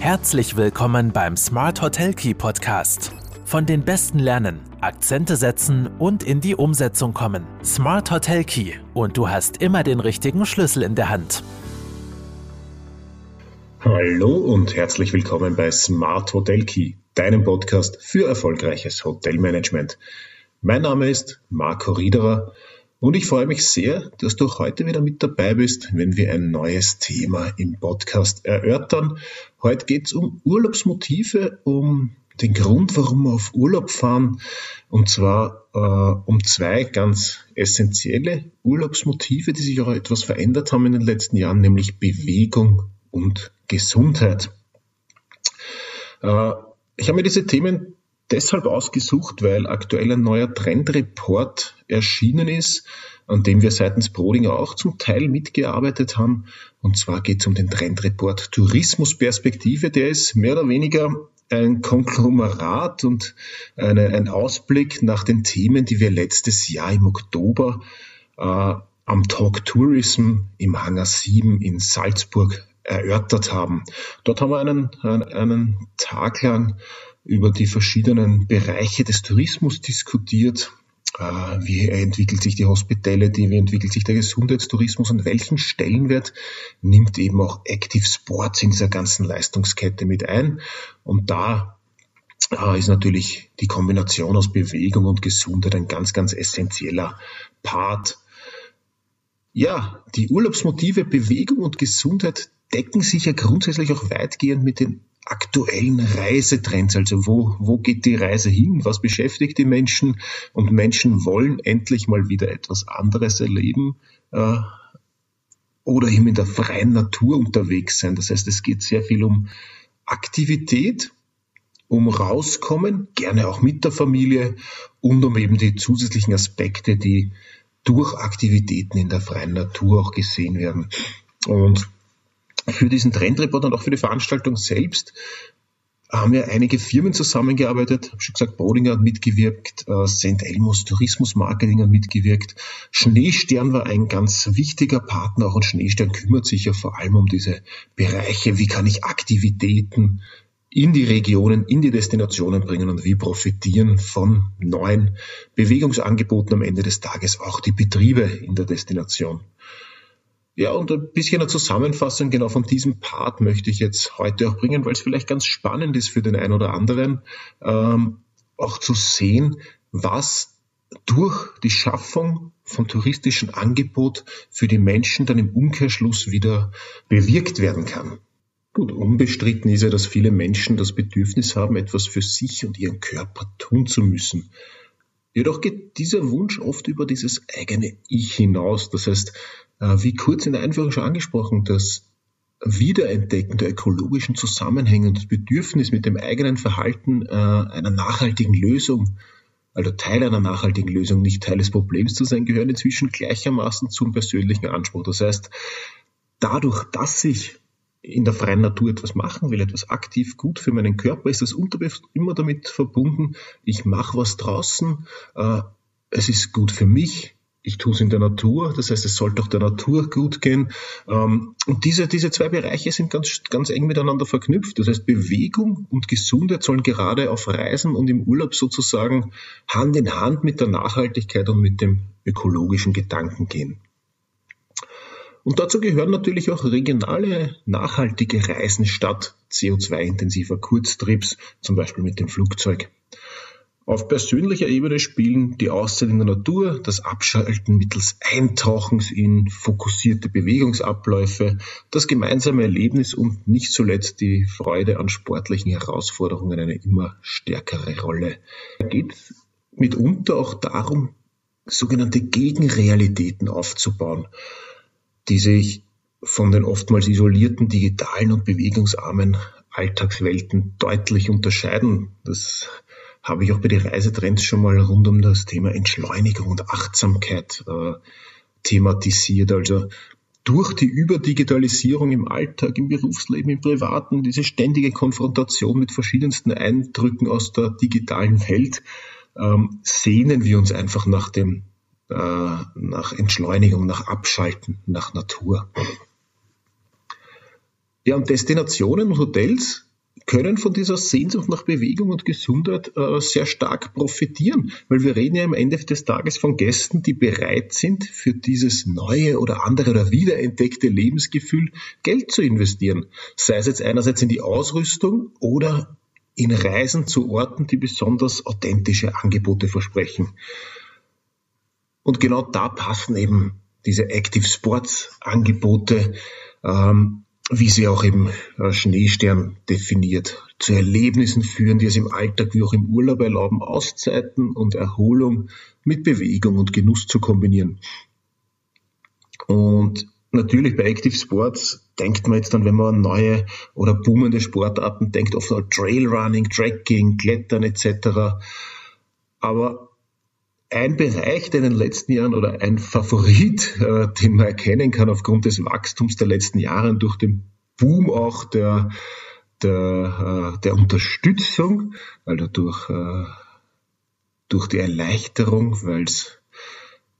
Herzlich willkommen beim Smart Hotel Key Podcast. Von den Besten lernen, Akzente setzen und in die Umsetzung kommen. Smart Hotel Key und du hast immer den richtigen Schlüssel in der Hand. Hallo und herzlich willkommen bei Smart Hotel Key, deinem Podcast für erfolgreiches Hotelmanagement. Mein Name ist Marco Riederer und ich freue mich sehr, dass du heute wieder mit dabei bist, wenn wir ein neues Thema im Podcast erörtern. Heute geht es um Urlaubsmotive, um den Grund, warum wir auf Urlaub fahren, und zwar äh, um zwei ganz essentielle Urlaubsmotive, die sich auch etwas verändert haben in den letzten Jahren, nämlich Bewegung und Gesundheit. Äh, ich habe mir diese Themen deshalb ausgesucht, weil aktuell ein neuer Trendreport erschienen ist, an dem wir seitens Brodinger auch zum Teil mitgearbeitet haben. Und zwar geht es um den Trendreport Tourismusperspektive. Der ist mehr oder weniger ein Konglomerat und eine, ein Ausblick nach den Themen, die wir letztes Jahr im Oktober äh, am Talk Tourism im Hangar 7 in Salzburg erörtert haben. Dort haben wir einen, einen Tag lang über die verschiedenen Bereiche des Tourismus diskutiert. Äh, wie entwickelt sich die Hospitality, wie entwickelt sich der Gesundheitstourismus und welchen Stellenwert nimmt eben auch Active Sports in dieser ganzen Leistungskette mit ein? Und da äh, ist natürlich die Kombination aus Bewegung und Gesundheit ein ganz, ganz essentieller Part. Ja, die Urlaubsmotive Bewegung und Gesundheit decken sich ja grundsätzlich auch weitgehend mit den aktuellen Reisetrends. Also wo, wo geht die Reise hin? Was beschäftigt die Menschen? Und Menschen wollen endlich mal wieder etwas anderes erleben äh, oder eben in der freien Natur unterwegs sein. Das heißt, es geht sehr viel um Aktivität, um rauskommen, gerne auch mit der Familie und um eben die zusätzlichen Aspekte, die durch Aktivitäten in der freien Natur auch gesehen werden. Und für diesen Trendreport und auch für die Veranstaltung selbst haben ja einige Firmen zusammengearbeitet. Habe schon gesagt, Bodinger hat mitgewirkt, äh, St. Elmos Tourismus Marketing hat mitgewirkt. Schneestern war ein ganz wichtiger Partner, auch und Schneestern kümmert sich ja vor allem um diese Bereiche, wie kann ich Aktivitäten in die Regionen, in die Destinationen bringen und wie profitieren von neuen Bewegungsangeboten am Ende des Tages auch die Betriebe in der Destination. Ja, und ein bisschen eine Zusammenfassung genau von diesem Part möchte ich jetzt heute auch bringen, weil es vielleicht ganz spannend ist für den einen oder anderen, ähm, auch zu sehen, was durch die Schaffung von touristischen Angebot für die Menschen dann im Umkehrschluss wieder bewirkt werden kann. Gut, unbestritten ist ja, dass viele Menschen das Bedürfnis haben, etwas für sich und ihren Körper tun zu müssen. Jedoch geht dieser Wunsch oft über dieses eigene Ich hinaus. Das heißt, wie kurz in der Einführung schon angesprochen, das Wiederentdecken der ökologischen Zusammenhänge und das Bedürfnis mit dem eigenen Verhalten äh, einer nachhaltigen Lösung, also Teil einer nachhaltigen Lösung, nicht Teil des Problems zu sein, gehören inzwischen gleichermaßen zum persönlichen Anspruch. Das heißt, dadurch, dass ich in der freien Natur etwas machen will, etwas aktiv gut für meinen Körper, ist das unterbewusst immer damit verbunden, ich mache was draußen, äh, es ist gut für mich, ich tue es in der Natur, das heißt, es sollte auch der Natur gut gehen. Ähm, und diese, diese zwei Bereiche sind ganz, ganz eng miteinander verknüpft. Das heißt, Bewegung und Gesundheit sollen gerade auf Reisen und im Urlaub sozusagen Hand in Hand mit der Nachhaltigkeit und mit dem ökologischen Gedanken gehen. Und dazu gehören natürlich auch regionale, nachhaltige Reisen statt CO2-intensiver Kurztrips, zum Beispiel mit dem Flugzeug. Auf persönlicher Ebene spielen die Auszeit in der Natur, das Abschalten mittels Eintauchens in fokussierte Bewegungsabläufe, das gemeinsame Erlebnis und nicht zuletzt die Freude an sportlichen Herausforderungen eine immer stärkere Rolle. Da geht es mitunter auch darum, sogenannte Gegenrealitäten aufzubauen, die sich von den oftmals isolierten digitalen und bewegungsarmen Alltagswelten deutlich unterscheiden. Das habe ich auch bei den Reisetrends schon mal rund um das Thema Entschleunigung und Achtsamkeit äh, thematisiert. Also durch die Überdigitalisierung im Alltag, im Berufsleben, im Privaten, diese ständige Konfrontation mit verschiedensten Eindrücken aus der digitalen Welt, ähm, sehnen wir uns einfach nach dem, äh, nach Entschleunigung, nach Abschalten, nach Natur. Ja, und Destinationen und Hotels können von dieser Sehnsucht nach Bewegung und Gesundheit äh, sehr stark profitieren, weil wir reden ja am Ende des Tages von Gästen, die bereit sind, für dieses neue oder andere oder wiederentdeckte Lebensgefühl Geld zu investieren. Sei es jetzt einerseits in die Ausrüstung oder in Reisen zu Orten, die besonders authentische Angebote versprechen. Und genau da passen eben diese Active Sports Angebote ähm, wie sie auch im äh, Schneestern definiert, zu Erlebnissen führen, die es im Alltag wie auch im Urlaub erlauben, Auszeiten und Erholung mit Bewegung und Genuss zu kombinieren. Und natürlich bei Active Sports denkt man jetzt dann, wenn man an neue oder boomende Sportarten denkt, oft an Trailrunning, Trekking, Klettern etc. Aber ein Bereich, der in den letzten Jahren oder ein Favorit, äh, den man erkennen kann aufgrund des Wachstums der letzten Jahre durch den Boom auch der, der, äh, der Unterstützung, also durch, äh, durch die Erleichterung, weil es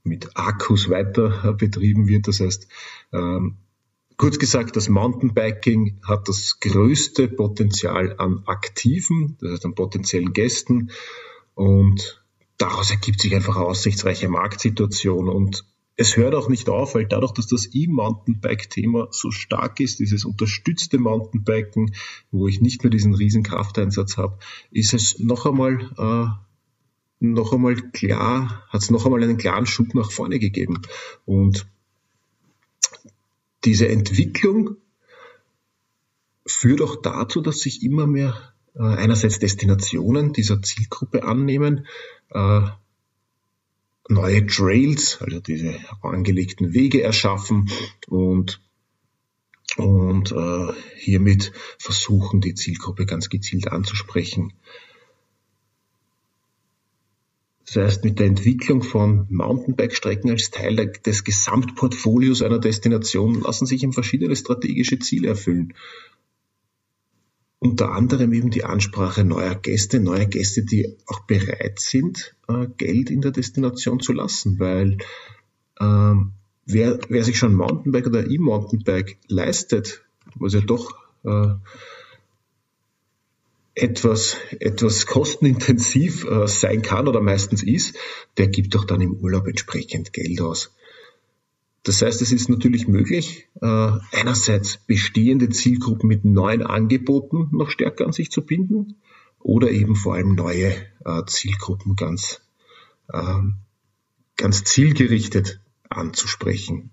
mit Akkus weiter äh, betrieben wird. Das heißt, ähm, kurz gesagt, das Mountainbiking hat das größte Potenzial an Aktiven, das heißt an potenziellen Gästen und daraus ergibt sich einfach eine aussichtsreiche Marktsituation und es hört auch nicht auf, weil dadurch, dass das E-Mountainbike-Thema so stark ist, dieses unterstützte Mountainbiken, wo ich nicht mehr diesen riesen Krafteinsatz habe, ist es noch einmal, äh, noch einmal klar, hat es noch einmal einen klaren Schub nach vorne gegeben. Und diese Entwicklung führt auch dazu, dass sich immer mehr äh, einerseits Destinationen dieser Zielgruppe annehmen, äh, neue Trails, also diese angelegten Wege erschaffen und, und äh, hiermit versuchen, die Zielgruppe ganz gezielt anzusprechen. Das heißt, mit der Entwicklung von Mountainbike-Strecken als Teil des Gesamtportfolios einer Destination lassen sich eben verschiedene strategische Ziele erfüllen unter anderem eben die Ansprache neuer Gäste, neuer Gäste, die auch bereit sind, äh, Geld in der Destination zu lassen, weil ähm, wer, wer sich schon Mountainbike oder E-Mountainbike leistet, was ja doch äh, etwas, etwas kostenintensiv äh, sein kann oder meistens ist, der gibt doch dann im Urlaub entsprechend Geld aus. Das heißt, es ist natürlich möglich, äh, einerseits bestehende Zielgruppen mit neuen Angeboten noch stärker an sich zu binden oder eben vor allem neue äh, Zielgruppen ganz, ähm, ganz zielgerichtet anzusprechen.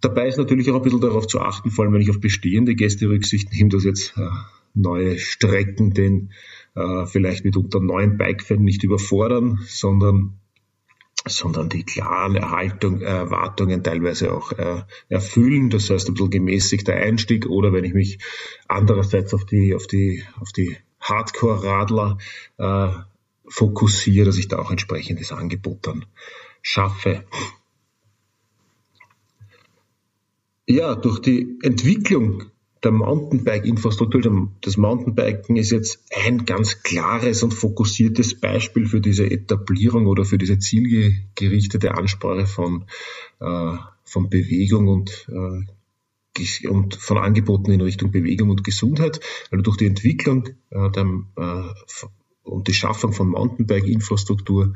Dabei ist natürlich auch ein bisschen darauf zu achten, vor allem wenn ich auf bestehende Gäste Rücksicht nehme, dass jetzt äh, neue Strecken den vielleicht mitunter neuen Bike-Fan nicht überfordern, sondern sondern die klaren Erhaltung, Erwartungen teilweise auch äh, erfüllen. Das heißt, ein bisschen gemäßigter Einstieg oder wenn ich mich andererseits auf die, auf die, auf die Hardcore-Radler äh, fokussiere, dass ich da auch entsprechendes Angebot dann schaffe. Ja, durch die Entwicklung der Mountainbike-Infrastruktur, das Mountainbiken ist jetzt ein ganz klares und fokussiertes Beispiel für diese Etablierung oder für diese zielgerichtete Ansprache von, äh, von Bewegung und, äh, und von Angeboten in Richtung Bewegung und Gesundheit. Also durch die Entwicklung äh, der, äh, und die Schaffung von Mountainbike-Infrastruktur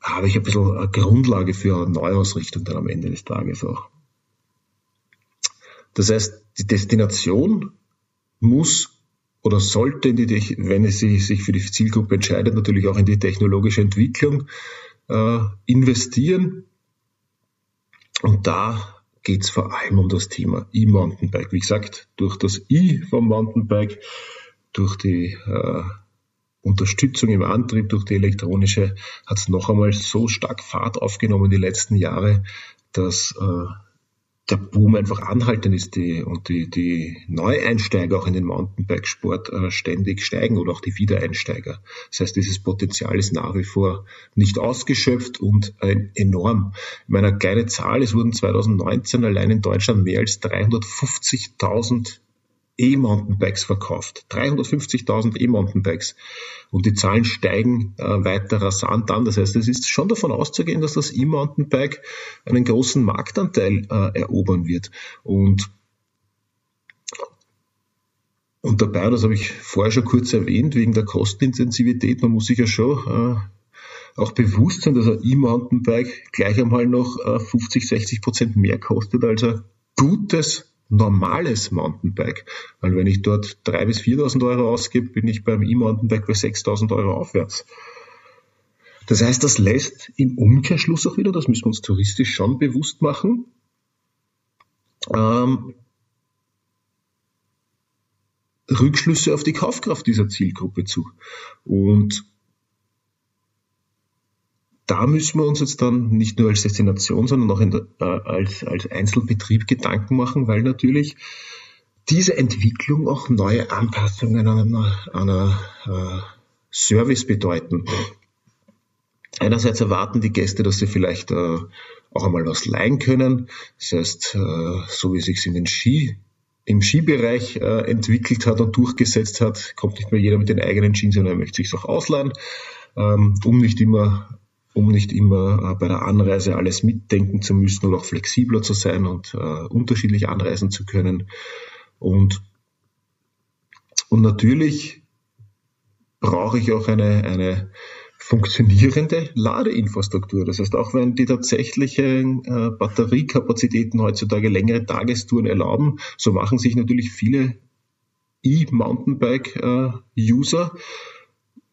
habe ich ein bisschen eine Grundlage für eine Neuausrichtung dann am Ende des Tages auch. Das heißt, die Destination muss oder sollte, in die, wenn es sich für die Zielgruppe entscheidet, natürlich auch in die technologische Entwicklung äh, investieren. Und da geht es vor allem um das Thema E-Mountainbike. Wie gesagt, durch das E vom Mountainbike, durch die äh, Unterstützung im Antrieb, durch die elektronische, hat es noch einmal so stark Fahrt aufgenommen die letzten Jahre, dass äh, der Boom einfach anhalten ist die, und die, die Neueinsteiger auch in den Mountainbikesport äh, ständig steigen oder auch die Wiedereinsteiger. Das heißt, dieses Potenzial ist nach wie vor nicht ausgeschöpft und äh, enorm. In meiner kleine Zahl, es wurden 2019 allein in Deutschland mehr als 350.000 E-Mountainbikes verkauft. 350.000 E-Mountainbikes. Und die Zahlen steigen äh, weiter rasant an. Das heißt, es ist schon davon auszugehen, dass das E-Mountainbike einen großen Marktanteil äh, erobern wird. Und dabei, das habe ich vorher schon kurz erwähnt, wegen der Kostenintensivität. Man muss sich ja schon äh, auch bewusst sein, dass ein E-Mountainbike gleich einmal noch äh, 50, 60 Prozent mehr kostet als ein gutes normales Mountainbike. Weil wenn ich dort 3.000 bis 4.000 Euro ausgebe, bin ich beim E-Mountainbike bei 6.000 Euro aufwärts. Das heißt, das lässt im Umkehrschluss auch wieder, das müssen wir uns touristisch schon bewusst machen, ähm, Rückschlüsse auf die Kaufkraft dieser Zielgruppe zu. Und da müssen wir uns jetzt dann nicht nur als Destination, sondern auch der, äh, als, als Einzelbetrieb Gedanken machen, weil natürlich diese Entwicklung auch neue Anpassungen an einer, einer äh, Service bedeuten. Einerseits erwarten die Gäste, dass sie vielleicht äh, auch einmal was leihen können. Das heißt, äh, so wie es sich in den Ski im Skibereich äh, entwickelt hat und durchgesetzt hat, kommt nicht mehr jeder mit den eigenen Skis, sondern er möchte sich auch ausleihen, ähm, um nicht immer um nicht immer äh, bei der Anreise alles mitdenken zu müssen oder auch flexibler zu sein und äh, unterschiedlich anreisen zu können. Und, und natürlich brauche ich auch eine, eine funktionierende Ladeinfrastruktur. Das heißt, auch wenn die tatsächlichen äh, Batteriekapazitäten heutzutage längere Tagestouren erlauben, so machen sich natürlich viele E-Mountainbike-User äh,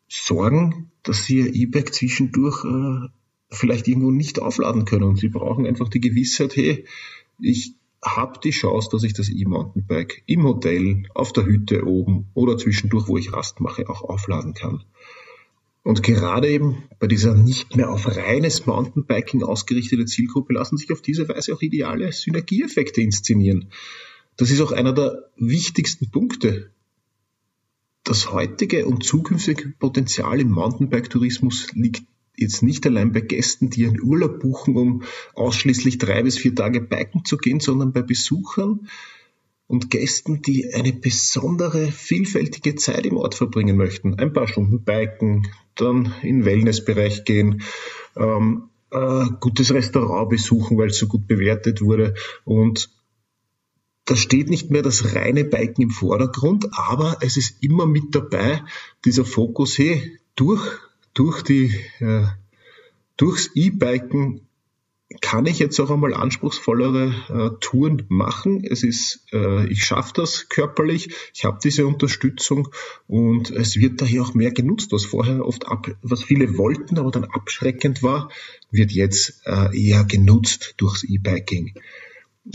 Sorgen, dass sie ihr E-Bike zwischendurch äh, vielleicht irgendwo nicht aufladen können. Und sie brauchen einfach die Gewissheit, hey, ich habe die Chance, dass ich das E-Mountainbike im Hotel, auf der Hütte oben oder zwischendurch, wo ich Rast mache, auch aufladen kann. Und gerade eben bei dieser nicht mehr auf reines Mountainbiking ausgerichtete Zielgruppe lassen sich auf diese Weise auch ideale Synergieeffekte inszenieren. Das ist auch einer der wichtigsten Punkte das heutige und zukünftige Potenzial im Mountainbike-Tourismus liegt jetzt nicht allein bei Gästen, die einen Urlaub buchen, um ausschließlich drei bis vier Tage biken zu gehen, sondern bei Besuchern und Gästen, die eine besondere, vielfältige Zeit im Ort verbringen möchten. Ein paar Stunden biken, dann in den Wellnessbereich gehen, ähm, äh, gutes Restaurant besuchen, weil es so gut bewertet wurde und da steht nicht mehr das reine Biken im Vordergrund, aber es ist immer mit dabei dieser Fokus, hey, durch, durch die, äh, durchs E-Biken kann ich jetzt auch einmal anspruchsvollere äh, Touren machen. Es ist, äh, ich schaffe das körperlich, ich habe diese Unterstützung und es wird daher auch mehr genutzt, was vorher oft ab, was viele wollten, aber dann abschreckend war, wird jetzt äh, eher genutzt durchs E-Biking.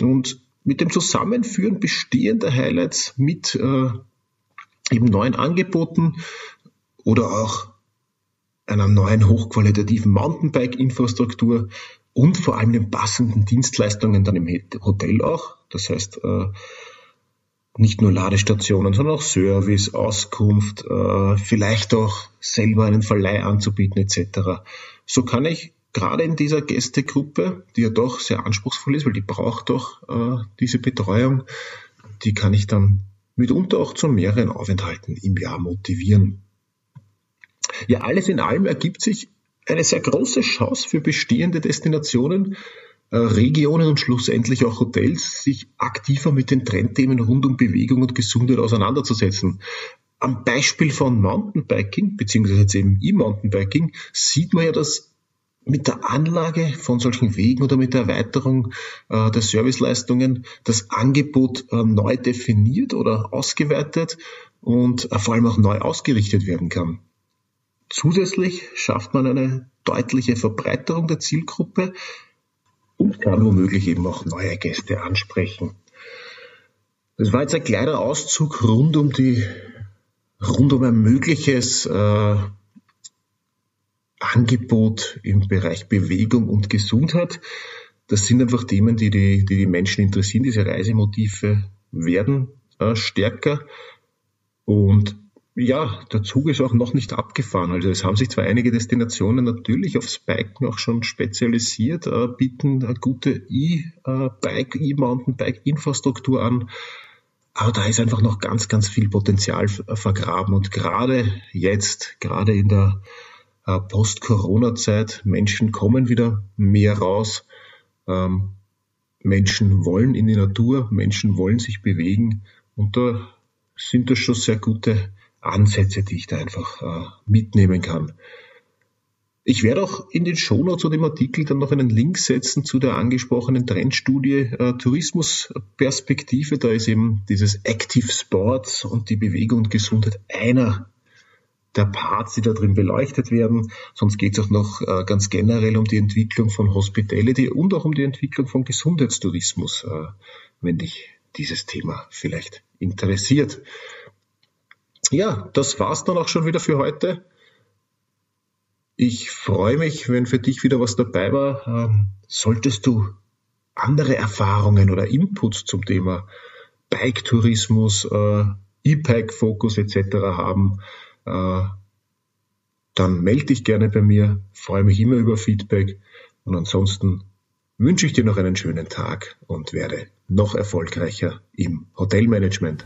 Und mit dem Zusammenführen bestehender Highlights mit äh, eben neuen Angeboten oder auch einer neuen hochqualitativen Mountainbike-Infrastruktur und vor allem den passenden Dienstleistungen dann im Hotel auch. Das heißt, äh, nicht nur Ladestationen, sondern auch Service, Auskunft, äh, vielleicht auch selber einen Verleih anzubieten etc. So kann ich gerade in dieser Gästegruppe, die ja doch sehr anspruchsvoll ist, weil die braucht doch äh, diese Betreuung, die kann ich dann mitunter auch zu mehreren Aufenthalten im Jahr motivieren. Ja, alles in allem ergibt sich eine sehr große Chance für bestehende Destinationen, äh, Regionen und schlussendlich auch Hotels, sich aktiver mit den Trendthemen rund um Bewegung und Gesundheit auseinanderzusetzen. Am Beispiel von Mountainbiking, beziehungsweise jetzt eben E-Mountainbiking, sieht man ja, dass mit der Anlage von solchen Wegen oder mit der Erweiterung äh, der Serviceleistungen das Angebot äh, neu definiert oder ausgeweitet und äh, vor allem auch neu ausgerichtet werden kann. Zusätzlich schafft man eine deutliche Verbreiterung der Zielgruppe und kann womöglich eben auch neue Gäste ansprechen. Das war jetzt ein kleiner Auszug rund um die rund um ein mögliches äh, Angebot im Bereich Bewegung und Gesundheit. Das sind einfach Themen, die die, die, die Menschen interessieren. Diese Reisemotive werden äh, stärker. Und ja, der Zug ist auch noch nicht abgefahren. Also es haben sich zwar einige Destinationen natürlich aufs Biken auch schon spezialisiert, äh, bieten eine gute E-Bike, E-Mountainbike-Infrastruktur an. Aber da ist einfach noch ganz, ganz viel Potenzial vergraben. Und gerade jetzt, gerade in der äh, Post-Corona-Zeit. Menschen kommen wieder mehr raus. Ähm, Menschen wollen in die Natur, Menschen wollen sich bewegen. Und da sind das schon sehr gute Ansätze, die ich da einfach äh, mitnehmen kann. Ich werde auch in den Shownotes zu dem Artikel dann noch einen Link setzen zu der angesprochenen Trendstudie äh, Tourismusperspektive. Da ist eben dieses Active Sports und die Bewegung und Gesundheit einer der Parts, die da drin beleuchtet werden. Sonst geht es auch noch äh, ganz generell um die Entwicklung von Hospitality und auch um die Entwicklung von Gesundheitstourismus, äh, wenn dich dieses Thema vielleicht interessiert. Ja, das war's dann auch schon wieder für heute. Ich freue mich, wenn für dich wieder was dabei war. Ähm, solltest du andere Erfahrungen oder Inputs zum Thema Bike-Tourismus, äh, E-Bike-Fokus etc. haben, dann melde dich gerne bei mir. Freue mich immer über Feedback. Und ansonsten wünsche ich dir noch einen schönen Tag und werde noch erfolgreicher im Hotelmanagement.